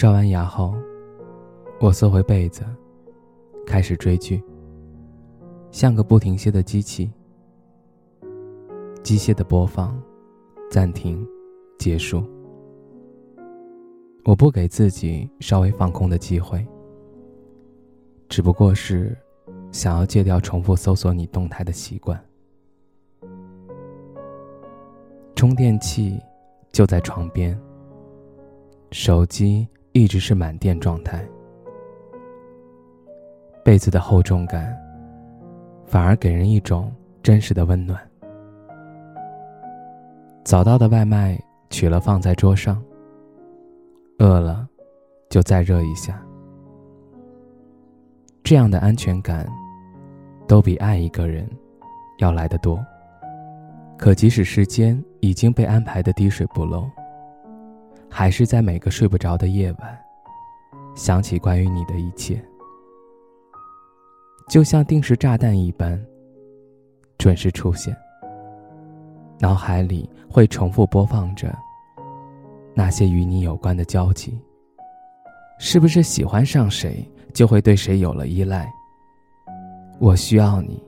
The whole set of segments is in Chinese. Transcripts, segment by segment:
刷完牙后，我缩回被子，开始追剧。像个不停歇的机器，机械的播放、暂停、结束。我不给自己稍微放空的机会，只不过是想要戒掉重复搜索你动态的习惯。充电器就在床边，手机。一直是满电状态，被子的厚重感，反而给人一种真实的温暖。早到的外卖取了放在桌上，饿了就再热一下。这样的安全感，都比爱一个人要来得多。可即使时间已经被安排的滴水不漏。还是在每个睡不着的夜晚，想起关于你的一切，就像定时炸弹一般，准时出现。脑海里会重复播放着那些与你有关的交集。是不是喜欢上谁，就会对谁有了依赖？我需要你，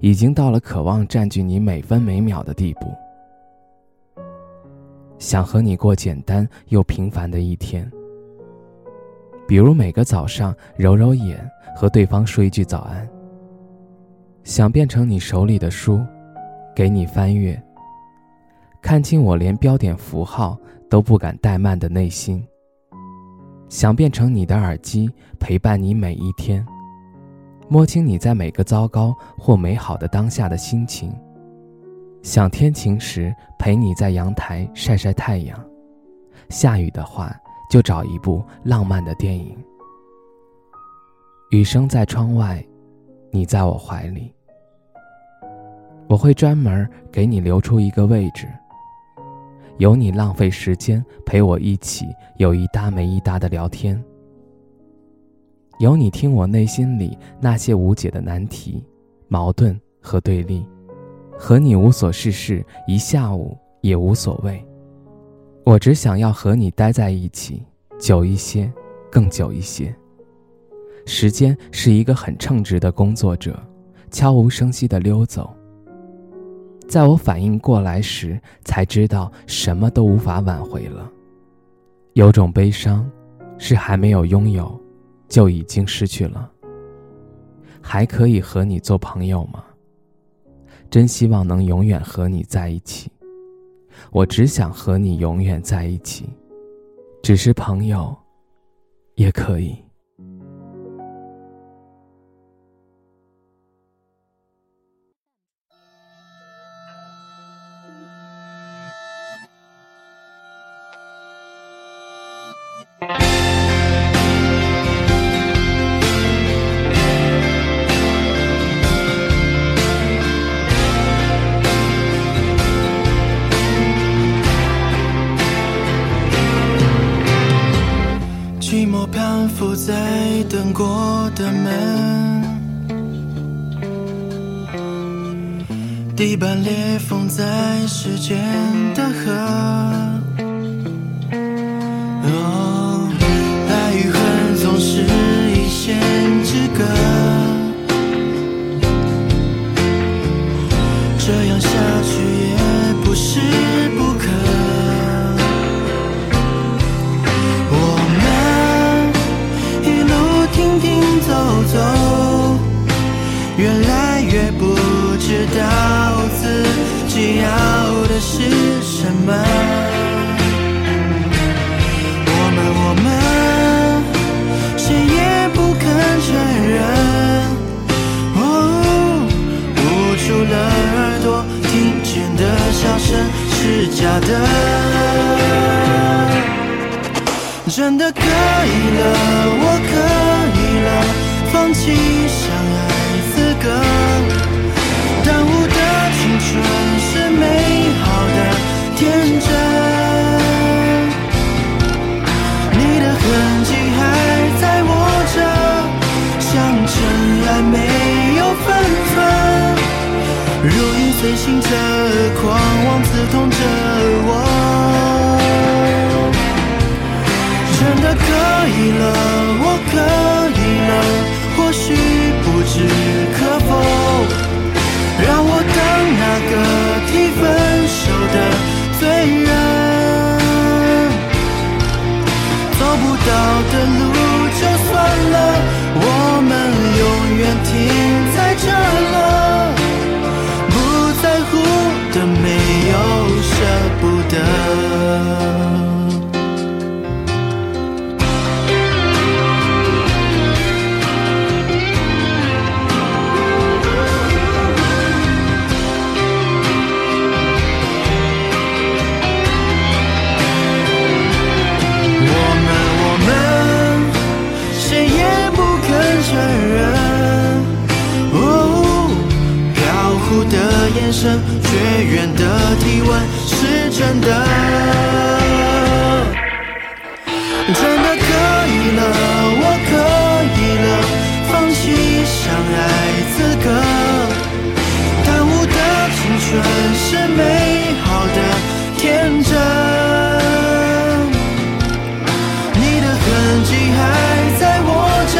已经到了渴望占据你每分每秒的地步。想和你过简单又平凡的一天，比如每个早上揉揉眼，和对方说一句早安。想变成你手里的书，给你翻阅，看清我连标点符号都不敢怠慢的内心。想变成你的耳机，陪伴你每一天，摸清你在每个糟糕或美好的当下的心情。想天晴时陪你在阳台晒晒太阳，下雨的话就找一部浪漫的电影。雨声在窗外，你在我怀里。我会专门给你留出一个位置，有你浪费时间陪我一起有一搭没一搭的聊天，有你听我内心里那些无解的难题、矛盾和对立。和你无所事事一下午也无所谓，我只想要和你待在一起久一些，更久一些。时间是一个很称职的工作者，悄无声息地溜走。在我反应过来时，才知道什么都无法挽回了。有种悲伤，是还没有拥有，就已经失去了。还可以和你做朋友吗？真希望能永远和你在一起，我只想和你永远在一起，只是朋友，也可以。寂寞攀附在等过的门，地板裂缝在时间的河。停走走，越来越不知道自己要的是什么？我们，我们，谁也不肯承认。哦，捂住了耳朵，听见的笑声是假的。真的可以了，我可，放弃相爱资格。耽误的青春是美好的天真，你的痕迹还在握着，像尘埃没有分寸。如影随形着，狂妄刺痛着我。真的可以了，我可 done 是真的。真的可以了，我可以了，放弃相爱资格。耽误的青春是美好的天真。你的痕迹还在握着，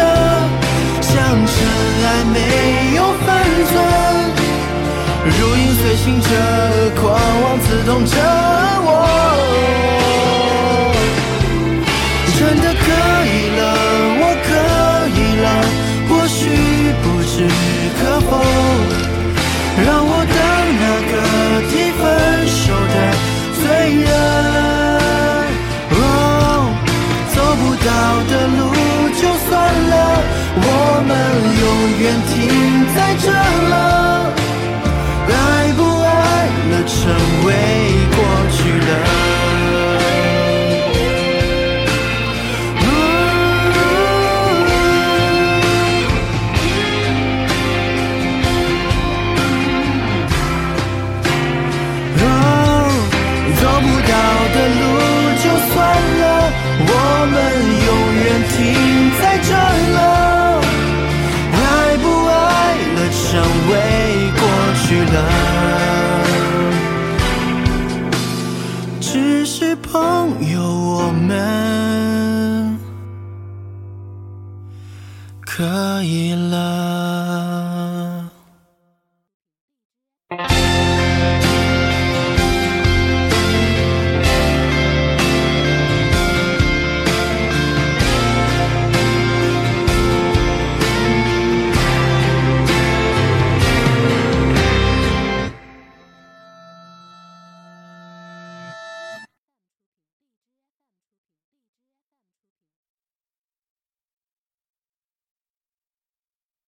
像尘埃没有分寸。如影随形着，懂着我。真的可以了，我可以了，或许不置可否。让我当那个提分手的罪人。哦，走不到的路就算了，我们永远停在这了。成为过去了。可以了。